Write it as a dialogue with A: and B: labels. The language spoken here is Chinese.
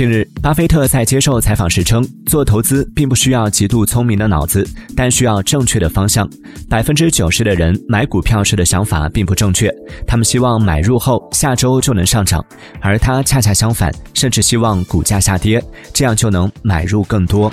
A: 近日巴菲特在接受采访时称做投资并不需要极度聪明的脑子但需要正确的方向。百分之九十的人买股票时的想法并不正确他们希望买入后下周就能上涨而他恰恰相反甚至希望股价下跌这样就能买入更多。